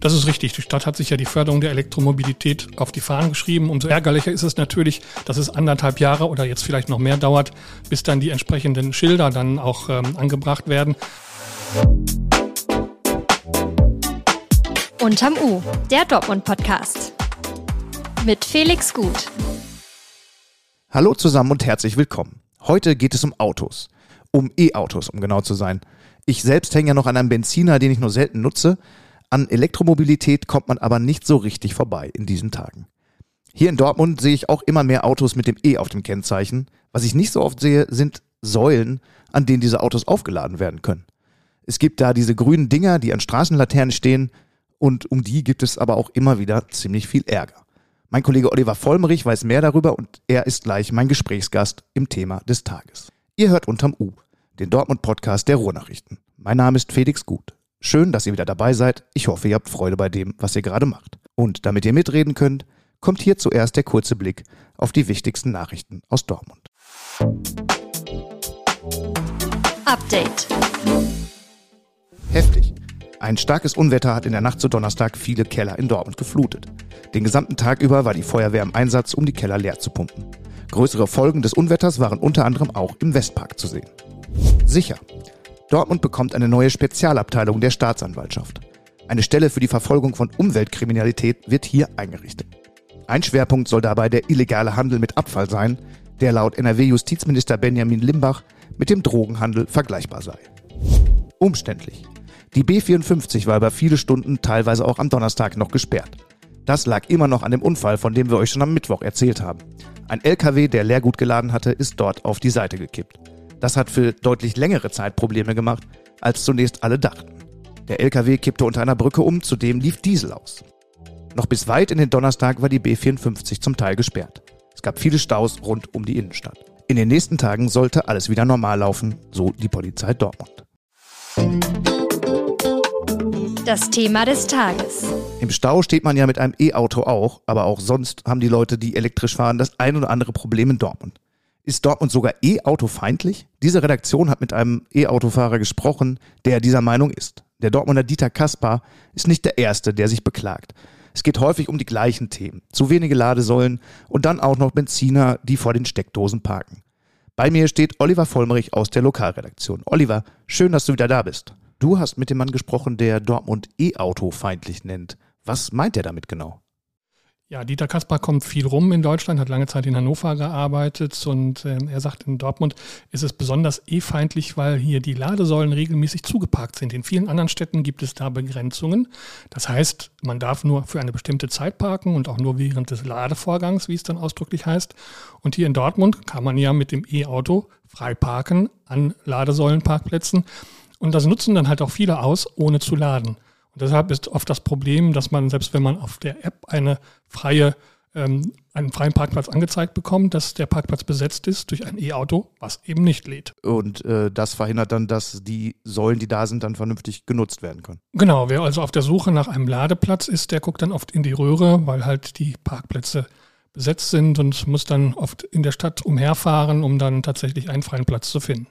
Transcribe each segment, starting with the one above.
Das ist richtig. Die Stadt hat sich ja die Förderung der Elektromobilität auf die Fahnen geschrieben. Umso ärgerlicher ist es natürlich, dass es anderthalb Jahre oder jetzt vielleicht noch mehr dauert, bis dann die entsprechenden Schilder dann auch ähm, angebracht werden. Unterm U, der Dortmund-Podcast. Mit Felix Gut. Hallo zusammen und herzlich willkommen. Heute geht es um Autos. Um E-Autos, um genau zu sein. Ich selbst hänge ja noch an einem Benziner, den ich nur selten nutze. An Elektromobilität kommt man aber nicht so richtig vorbei in diesen Tagen. Hier in Dortmund sehe ich auch immer mehr Autos mit dem E auf dem Kennzeichen. Was ich nicht so oft sehe, sind Säulen, an denen diese Autos aufgeladen werden können. Es gibt da diese grünen Dinger, die an Straßenlaternen stehen und um die gibt es aber auch immer wieder ziemlich viel Ärger. Mein Kollege Oliver Vollmerich weiß mehr darüber und er ist gleich mein Gesprächsgast im Thema des Tages. Ihr hört unterm U, den Dortmund-Podcast der Ruhrnachrichten. Mein Name ist Felix Gut. Schön, dass ihr wieder dabei seid. Ich hoffe, ihr habt Freude bei dem, was ihr gerade macht. Und damit ihr mitreden könnt, kommt hier zuerst der kurze Blick auf die wichtigsten Nachrichten aus Dortmund. Update. Heftig. Ein starkes Unwetter hat in der Nacht zu Donnerstag viele Keller in Dortmund geflutet. Den gesamten Tag über war die Feuerwehr im Einsatz, um die Keller leer zu pumpen. Größere Folgen des Unwetters waren unter anderem auch im Westpark zu sehen. Sicher. Dortmund bekommt eine neue Spezialabteilung der Staatsanwaltschaft. Eine Stelle für die Verfolgung von Umweltkriminalität wird hier eingerichtet. Ein Schwerpunkt soll dabei der illegale Handel mit Abfall sein, der laut NRW-Justizminister Benjamin Limbach mit dem Drogenhandel vergleichbar sei. Umständlich. Die B54 war über viele Stunden, teilweise auch am Donnerstag, noch gesperrt. Das lag immer noch an dem Unfall, von dem wir euch schon am Mittwoch erzählt haben. Ein LKW, der Leergut geladen hatte, ist dort auf die Seite gekippt. Das hat für deutlich längere Zeit Probleme gemacht, als zunächst alle dachten. Der LKW kippte unter einer Brücke um, zudem lief Diesel aus. Noch bis weit in den Donnerstag war die B54 zum Teil gesperrt. Es gab viele Staus rund um die Innenstadt. In den nächsten Tagen sollte alles wieder normal laufen, so die Polizei Dortmund. Das Thema des Tages. Im Stau steht man ja mit einem E-Auto auch, aber auch sonst haben die Leute, die elektrisch fahren, das ein oder andere Problem in Dortmund. Ist Dortmund sogar E-Auto feindlich? Diese Redaktion hat mit einem E-Autofahrer gesprochen, der dieser Meinung ist. Der Dortmunder Dieter Kaspar ist nicht der Erste, der sich beklagt. Es geht häufig um die gleichen Themen. Zu wenige Ladesäulen und dann auch noch Benziner, die vor den Steckdosen parken. Bei mir steht Oliver Vollmerich aus der Lokalredaktion. Oliver, schön, dass du wieder da bist. Du hast mit dem Mann gesprochen, der Dortmund E-Auto feindlich nennt. Was meint er damit genau? Ja, Dieter Kaspar kommt viel rum in Deutschland, hat lange Zeit in Hannover gearbeitet und äh, er sagt, in Dortmund ist es besonders E-feindlich, weil hier die Ladesäulen regelmäßig zugeparkt sind. In vielen anderen Städten gibt es da Begrenzungen. Das heißt, man darf nur für eine bestimmte Zeit parken und auch nur während des Ladevorgangs, wie es dann ausdrücklich heißt. Und hier in Dortmund kann man ja mit dem E-Auto frei parken an Ladesäulenparkplätzen. Und das nutzen dann halt auch viele aus, ohne zu laden. Und deshalb ist oft das Problem, dass man, selbst wenn man auf der App eine freie, ähm, einen freien Parkplatz angezeigt bekommt, dass der Parkplatz besetzt ist durch ein E-Auto, was eben nicht lädt. Und äh, das verhindert dann, dass die Säulen, die da sind, dann vernünftig genutzt werden können. Genau, wer also auf der Suche nach einem Ladeplatz ist, der guckt dann oft in die Röhre, weil halt die Parkplätze besetzt sind und muss dann oft in der Stadt umherfahren, um dann tatsächlich einen freien Platz zu finden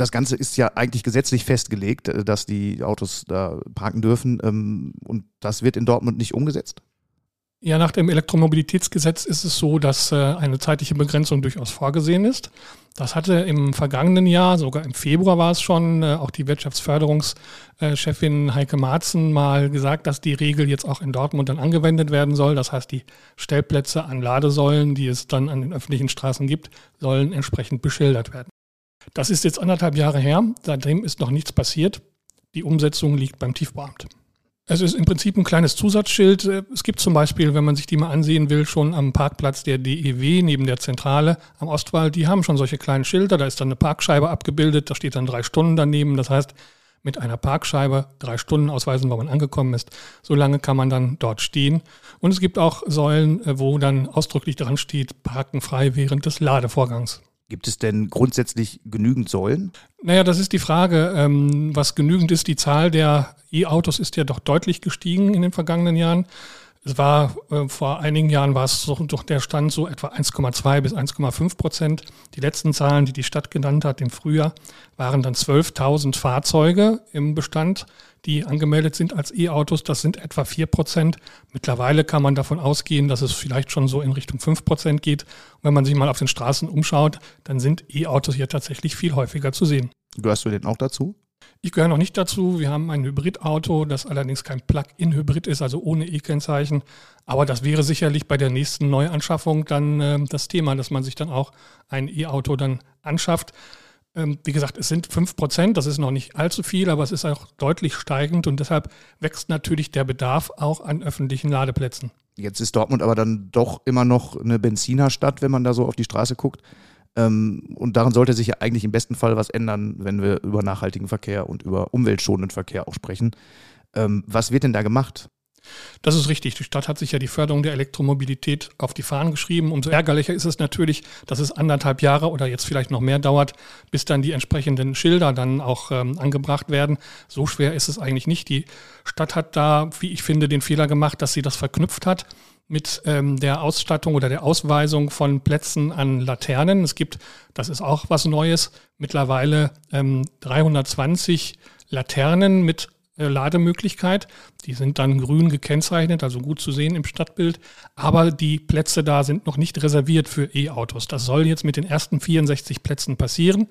das Ganze ist ja eigentlich gesetzlich festgelegt, äh, dass die Autos da parken dürfen. Ähm, und das wird in Dortmund nicht umgesetzt? Ja, nach dem Elektromobilitätsgesetz ist es so, dass äh, eine zeitliche Begrenzung durchaus vorgesehen ist. Das hatte im vergangenen Jahr, sogar im Februar war es schon, äh, auch die Wirtschaftsförderungschefin Heike Marzen mal gesagt, dass die Regel jetzt auch in Dortmund dann angewendet werden soll. Das heißt, die Stellplätze an Ladesäulen, die es dann an den öffentlichen Straßen gibt, sollen entsprechend beschildert werden. Das ist jetzt anderthalb Jahre her. Seitdem ist noch nichts passiert. Die Umsetzung liegt beim Tiefbeamt. Es ist im Prinzip ein kleines Zusatzschild. Es gibt zum Beispiel, wenn man sich die mal ansehen will, schon am Parkplatz der DEW neben der Zentrale am Ostwall, die haben schon solche kleinen Schilder. Da ist dann eine Parkscheibe abgebildet, da steht dann drei Stunden daneben. Das heißt, mit einer Parkscheibe drei Stunden ausweisen, wann man angekommen ist. So lange kann man dann dort stehen. Und es gibt auch Säulen, wo dann ausdrücklich dran steht, parken frei während des Ladevorgangs. Gibt es denn grundsätzlich genügend Säulen? Naja, das ist die Frage, ähm, was genügend ist. Die Zahl der E-Autos ist ja doch deutlich gestiegen in den vergangenen Jahren. Es war äh, vor einigen Jahren war es so, doch der Stand so etwa 1,2 bis 1,5 Prozent. Die letzten Zahlen, die die Stadt genannt hat im Frühjahr, waren dann 12.000 Fahrzeuge im Bestand, die angemeldet sind als E-Autos. Das sind etwa 4 Prozent. Mittlerweile kann man davon ausgehen, dass es vielleicht schon so in Richtung 5 Prozent geht. Und wenn man sich mal auf den Straßen umschaut, dann sind E-Autos hier tatsächlich viel häufiger zu sehen. Gehörst du denn auch dazu? Ich gehöre noch nicht dazu. Wir haben ein Hybridauto, das allerdings kein Plug-in-Hybrid ist, also ohne E-Kennzeichen. Aber das wäre sicherlich bei der nächsten Neuanschaffung dann äh, das Thema, dass man sich dann auch ein E-Auto dann anschafft. Ähm, wie gesagt, es sind 5 Prozent, das ist noch nicht allzu viel, aber es ist auch deutlich steigend und deshalb wächst natürlich der Bedarf auch an öffentlichen Ladeplätzen. Jetzt ist Dortmund aber dann doch immer noch eine Benzinerstadt, wenn man da so auf die Straße guckt. Ähm, und daran sollte sich ja eigentlich im besten Fall was ändern, wenn wir über nachhaltigen Verkehr und über umweltschonenden Verkehr auch sprechen. Ähm, was wird denn da gemacht? Das ist richtig. Die Stadt hat sich ja die Förderung der Elektromobilität auf die Fahnen geschrieben. Umso ärgerlicher ist es natürlich, dass es anderthalb Jahre oder jetzt vielleicht noch mehr dauert, bis dann die entsprechenden Schilder dann auch ähm, angebracht werden. So schwer ist es eigentlich nicht. Die Stadt hat da, wie ich finde, den Fehler gemacht, dass sie das verknüpft hat mit ähm, der Ausstattung oder der Ausweisung von Plätzen an Laternen. Es gibt, das ist auch was Neues, mittlerweile ähm, 320 Laternen mit äh, Lademöglichkeit. Die sind dann grün gekennzeichnet, also gut zu sehen im Stadtbild. Aber die Plätze da sind noch nicht reserviert für E-Autos. Das soll jetzt mit den ersten 64 Plätzen passieren.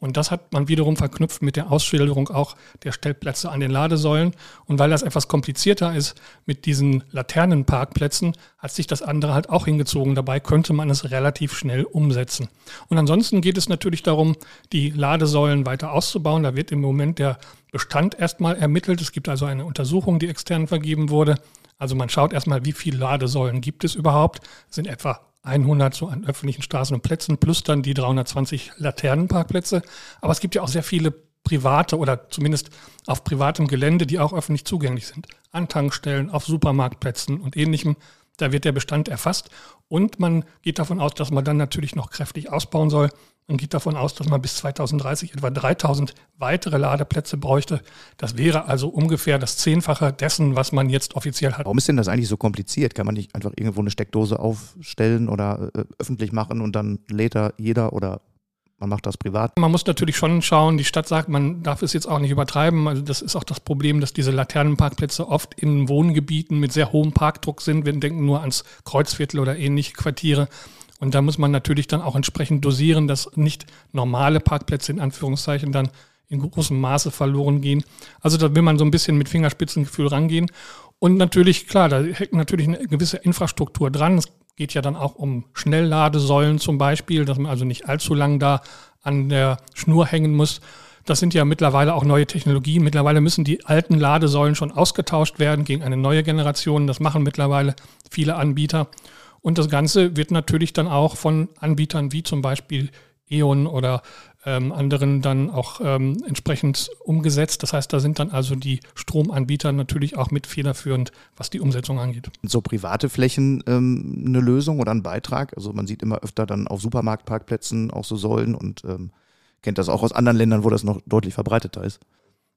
Und das hat man wiederum verknüpft mit der Ausschilderung auch der Stellplätze an den Ladesäulen. Und weil das etwas komplizierter ist mit diesen Laternenparkplätzen, hat sich das andere halt auch hingezogen. Dabei könnte man es relativ schnell umsetzen. Und ansonsten geht es natürlich darum, die Ladesäulen weiter auszubauen. Da wird im Moment der Bestand erstmal ermittelt. Es gibt also eine Untersuchung, die extern vergeben wurde. Also man schaut erstmal, wie viele Ladesäulen gibt es überhaupt. Es sind etwa 100 so an öffentlichen Straßen und Plätzen plus dann die 320 Laternenparkplätze. Aber es gibt ja auch sehr viele private oder zumindest auf privatem Gelände, die auch öffentlich zugänglich sind. An Tankstellen, auf Supermarktplätzen und ähnlichem. Da wird der Bestand erfasst und man geht davon aus, dass man dann natürlich noch kräftig ausbauen soll. Man geht davon aus, dass man bis 2030 etwa 3000 weitere Ladeplätze bräuchte. Das wäre also ungefähr das Zehnfache dessen, was man jetzt offiziell hat. Warum ist denn das eigentlich so kompliziert? Kann man nicht einfach irgendwo eine Steckdose aufstellen oder äh, öffentlich machen und dann lädt da jeder oder man macht das privat. Man muss natürlich schon schauen, die Stadt sagt, man darf es jetzt auch nicht übertreiben. Also das ist auch das Problem, dass diese Laternenparkplätze oft in Wohngebieten mit sehr hohem Parkdruck sind. Wir denken nur ans Kreuzviertel oder ähnliche Quartiere. Und da muss man natürlich dann auch entsprechend dosieren, dass nicht normale Parkplätze in Anführungszeichen dann in großem Maße verloren gehen. Also da will man so ein bisschen mit Fingerspitzengefühl rangehen. Und natürlich, klar, da hängt natürlich eine gewisse Infrastruktur dran. Es geht ja dann auch um Schnellladesäulen zum Beispiel, dass man also nicht allzu lang da an der Schnur hängen muss. Das sind ja mittlerweile auch neue Technologien. Mittlerweile müssen die alten Ladesäulen schon ausgetauscht werden gegen eine neue Generation. Das machen mittlerweile viele Anbieter. Und das Ganze wird natürlich dann auch von Anbietern wie zum Beispiel E.ON oder ähm, anderen dann auch ähm, entsprechend umgesetzt. Das heißt, da sind dann also die Stromanbieter natürlich auch mit federführend, was die Umsetzung angeht. So private Flächen ähm, eine Lösung oder ein Beitrag? Also man sieht immer öfter dann auf Supermarktparkplätzen auch so Säulen und ähm, kennt das auch aus anderen Ländern, wo das noch deutlich verbreiteter ist.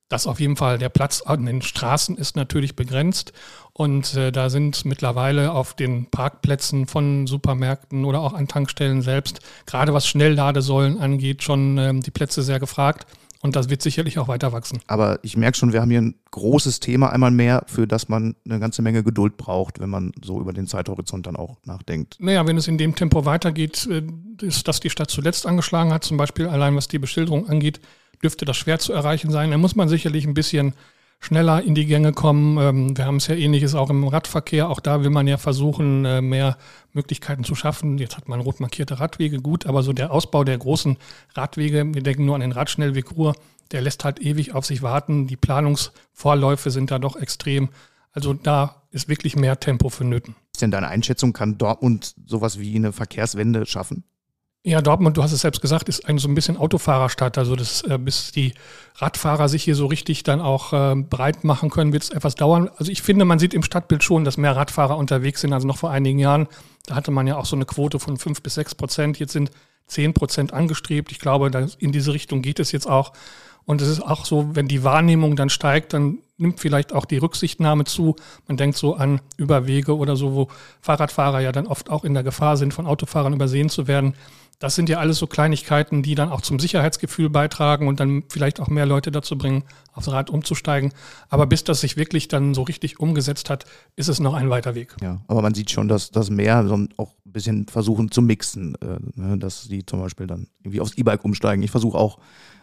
Das auf jeden Fall. Der Platz an den Straßen ist natürlich begrenzt und äh, da sind mittlerweile auf den Parkplätzen von Supermärkten oder auch an Tankstellen selbst, gerade was Schnellladesäulen angeht, schon ähm, die Plätze sehr gefragt. Und das wird sicherlich auch weiter wachsen. Aber ich merke schon, wir haben hier ein großes Thema einmal mehr, für das man eine ganze Menge Geduld braucht, wenn man so über den Zeithorizont dann auch nachdenkt. Naja, wenn es in dem Tempo weitergeht, äh, ist das die Stadt zuletzt angeschlagen hat, zum Beispiel allein was die Beschilderung angeht, dürfte das schwer zu erreichen sein. Da muss man sicherlich ein bisschen schneller in die Gänge kommen. Ähm, wir haben es ja ähnliches auch im Radverkehr. Auch da will man ja versuchen, äh, mehr Möglichkeiten zu schaffen. Jetzt hat man rot markierte Radwege, gut, aber so der Ausbau der großen Radwege, wir denken nur an den Radschnellweg Ruhr, der lässt halt ewig auf sich warten. Die Planungsvorläufe sind da doch extrem. Also da ist wirklich mehr Tempo vonnöten. Ist denn deine Einschätzung, kann Dortmund sowas wie eine Verkehrswende schaffen? Ja, Dortmund, du hast es selbst gesagt, ist ein so ein bisschen Autofahrerstadt. Also das, äh, bis die Radfahrer sich hier so richtig dann auch äh, breit machen können, wird es etwas dauern. Also ich finde, man sieht im Stadtbild schon, dass mehr Radfahrer unterwegs sind. Also noch vor einigen Jahren, da hatte man ja auch so eine Quote von fünf bis sechs Prozent. Jetzt sind zehn Prozent angestrebt. Ich glaube, in diese Richtung geht es jetzt auch. Und es ist auch so, wenn die Wahrnehmung dann steigt, dann nimmt vielleicht auch die Rücksichtnahme zu. Man denkt so an Überwege oder so, wo Fahrradfahrer ja dann oft auch in der Gefahr sind, von Autofahrern übersehen zu werden. Das sind ja alles so Kleinigkeiten, die dann auch zum Sicherheitsgefühl beitragen und dann vielleicht auch mehr Leute dazu bringen, aufs Rad umzusteigen. Aber bis das sich wirklich dann so richtig umgesetzt hat, ist es noch ein weiter Weg. Ja, aber man sieht schon, dass das mehr auch ein bisschen versuchen zu mixen, äh, ne, dass die zum Beispiel dann irgendwie aufs E-Bike umsteigen. Ich versuche auch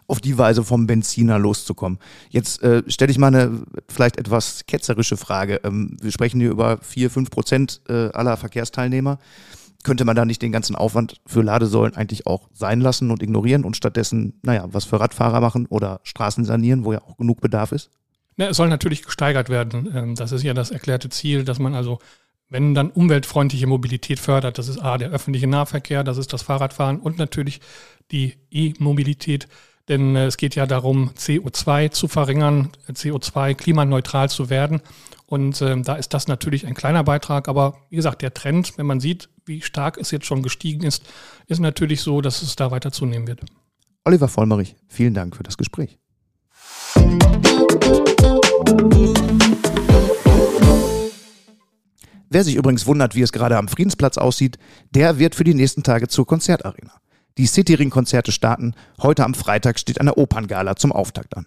auf die Weise vom Benziner loszukommen. Jetzt äh, stelle ich mal eine vielleicht etwas ketzerische Frage. Ähm, wir sprechen hier über vier, fünf Prozent äh, aller Verkehrsteilnehmer könnte man da nicht den ganzen Aufwand für Ladesäulen eigentlich auch sein lassen und ignorieren und stattdessen, naja, was für Radfahrer machen oder Straßen sanieren, wo ja auch genug Bedarf ist? Ja, es soll natürlich gesteigert werden. Ähm, das ist ja das erklärte Ziel, dass man also, wenn dann umweltfreundliche Mobilität fördert, das ist A, der öffentliche Nahverkehr, das ist das Fahrradfahren und natürlich die E-Mobilität. Denn äh, es geht ja darum, CO2 zu verringern, CO2 klimaneutral zu werden. Und ähm, da ist das natürlich ein kleiner Beitrag. Aber wie gesagt, der Trend, wenn man sieht, wie stark es jetzt schon gestiegen ist, ist natürlich so, dass es da weiter zunehmen wird. Oliver Vollmerich, vielen Dank für das Gespräch. Wer sich übrigens wundert, wie es gerade am Friedensplatz aussieht, der wird für die nächsten Tage zur Konzertarena. Die Cityring-Konzerte starten. Heute am Freitag steht eine Operngala zum Auftakt an.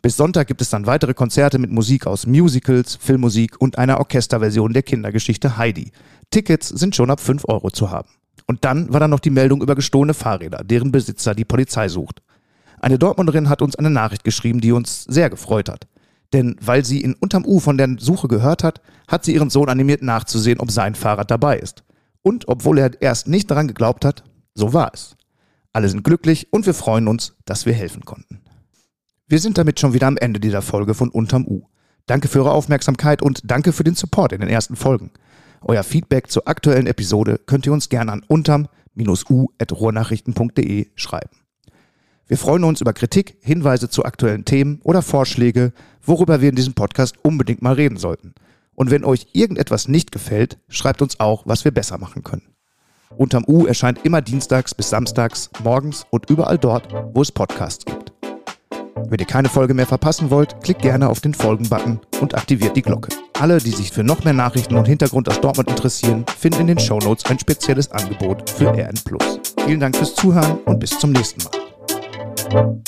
Bis Sonntag gibt es dann weitere Konzerte mit Musik aus Musicals, Filmmusik und einer Orchesterversion der Kindergeschichte Heidi. Tickets sind schon ab 5 Euro zu haben. Und dann war da noch die Meldung über gestohlene Fahrräder, deren Besitzer die Polizei sucht. Eine Dortmunderin hat uns eine Nachricht geschrieben, die uns sehr gefreut hat. Denn weil sie in Unterm U von der Suche gehört hat, hat sie ihren Sohn animiert nachzusehen, ob sein Fahrrad dabei ist. Und obwohl er erst nicht daran geglaubt hat, so war es. Alle sind glücklich und wir freuen uns, dass wir helfen konnten. Wir sind damit schon wieder am Ende dieser Folge von Unterm U. Danke für eure Aufmerksamkeit und danke für den Support in den ersten Folgen. Euer Feedback zur aktuellen Episode könnt ihr uns gerne an unterm-u.ruhrnachrichten.de schreiben. Wir freuen uns über Kritik, Hinweise zu aktuellen Themen oder Vorschläge, worüber wir in diesem Podcast unbedingt mal reden sollten. Und wenn euch irgendetwas nicht gefällt, schreibt uns auch, was wir besser machen können. Unterm U erscheint immer dienstags bis samstags morgens und überall dort, wo es Podcasts gibt. Wenn ihr keine Folge mehr verpassen wollt, klickt gerne auf den Folgen-Button und aktiviert die Glocke. Alle, die sich für noch mehr Nachrichten und Hintergrund aus Dortmund interessieren, finden in den Shownotes ein spezielles Angebot für RN+. Vielen Dank fürs Zuhören und bis zum nächsten Mal.